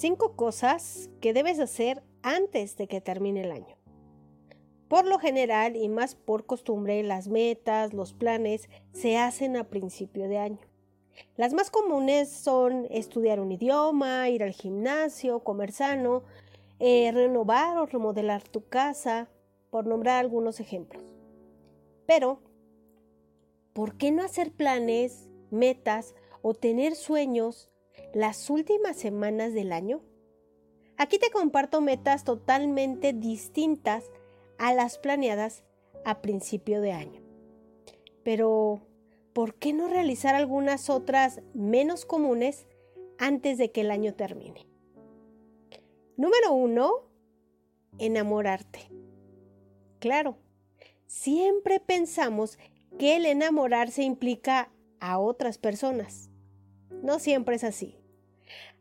Cinco cosas que debes hacer antes de que termine el año. Por lo general y más por costumbre, las metas, los planes se hacen a principio de año. Las más comunes son estudiar un idioma, ir al gimnasio, comer sano, eh, renovar o remodelar tu casa, por nombrar algunos ejemplos. Pero, ¿por qué no hacer planes, metas o tener sueños las últimas semanas del año? Aquí te comparto metas totalmente distintas a las planeadas a principio de año. Pero, ¿por qué no realizar algunas otras menos comunes antes de que el año termine? Número uno, enamorarte. Claro, siempre pensamos que el enamorarse implica a otras personas. No siempre es así.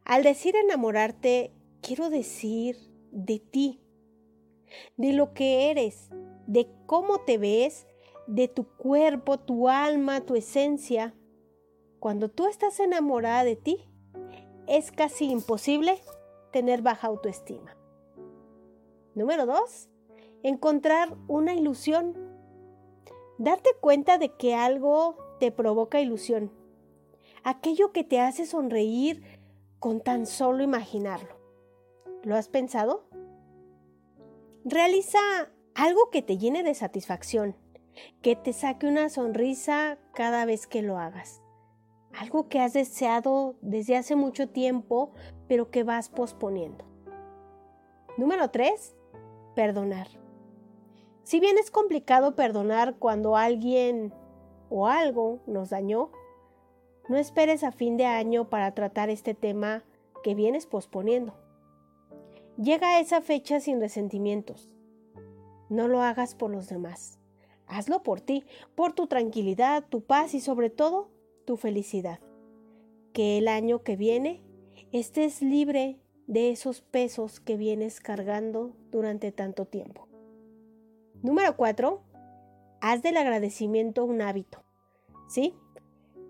Al decir enamorarte, quiero decir de ti, de lo que eres, de cómo te ves, de tu cuerpo, tu alma, tu esencia. Cuando tú estás enamorada de ti, es casi imposible tener baja autoestima. Número dos, encontrar una ilusión. Darte cuenta de que algo te provoca ilusión. Aquello que te hace sonreír con tan solo imaginarlo. ¿Lo has pensado? Realiza algo que te llene de satisfacción, que te saque una sonrisa cada vez que lo hagas. Algo que has deseado desde hace mucho tiempo, pero que vas posponiendo. Número 3. Perdonar. Si bien es complicado perdonar cuando alguien o algo nos dañó, no esperes a fin de año para tratar este tema que vienes posponiendo. Llega a esa fecha sin resentimientos. No lo hagas por los demás. Hazlo por ti, por tu tranquilidad, tu paz y sobre todo tu felicidad. Que el año que viene estés libre de esos pesos que vienes cargando durante tanto tiempo. Número 4. Haz del agradecimiento un hábito. ¿Sí?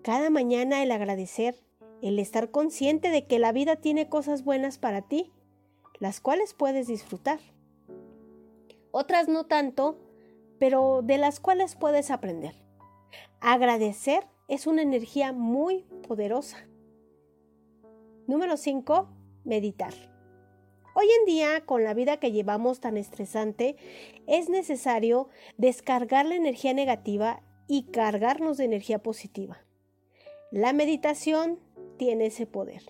Cada mañana el agradecer, el estar consciente de que la vida tiene cosas buenas para ti, las cuales puedes disfrutar. Otras no tanto, pero de las cuales puedes aprender. Agradecer es una energía muy poderosa. Número 5. Meditar. Hoy en día, con la vida que llevamos tan estresante, es necesario descargar la energía negativa y cargarnos de energía positiva. La meditación tiene ese poder.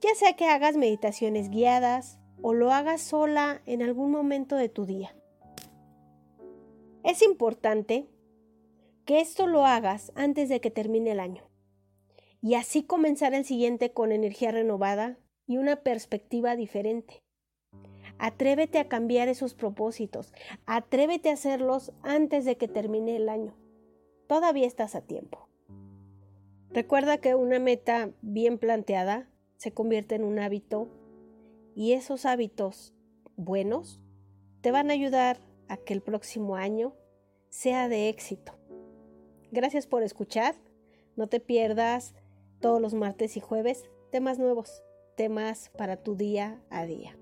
Ya sea que hagas meditaciones guiadas o lo hagas sola en algún momento de tu día. Es importante que esto lo hagas antes de que termine el año y así comenzar el siguiente con energía renovada y una perspectiva diferente. Atrévete a cambiar esos propósitos. Atrévete a hacerlos antes de que termine el año. Todavía estás a tiempo. Recuerda que una meta bien planteada se convierte en un hábito y esos hábitos buenos te van a ayudar a que el próximo año sea de éxito. Gracias por escuchar. No te pierdas todos los martes y jueves temas nuevos, temas para tu día a día.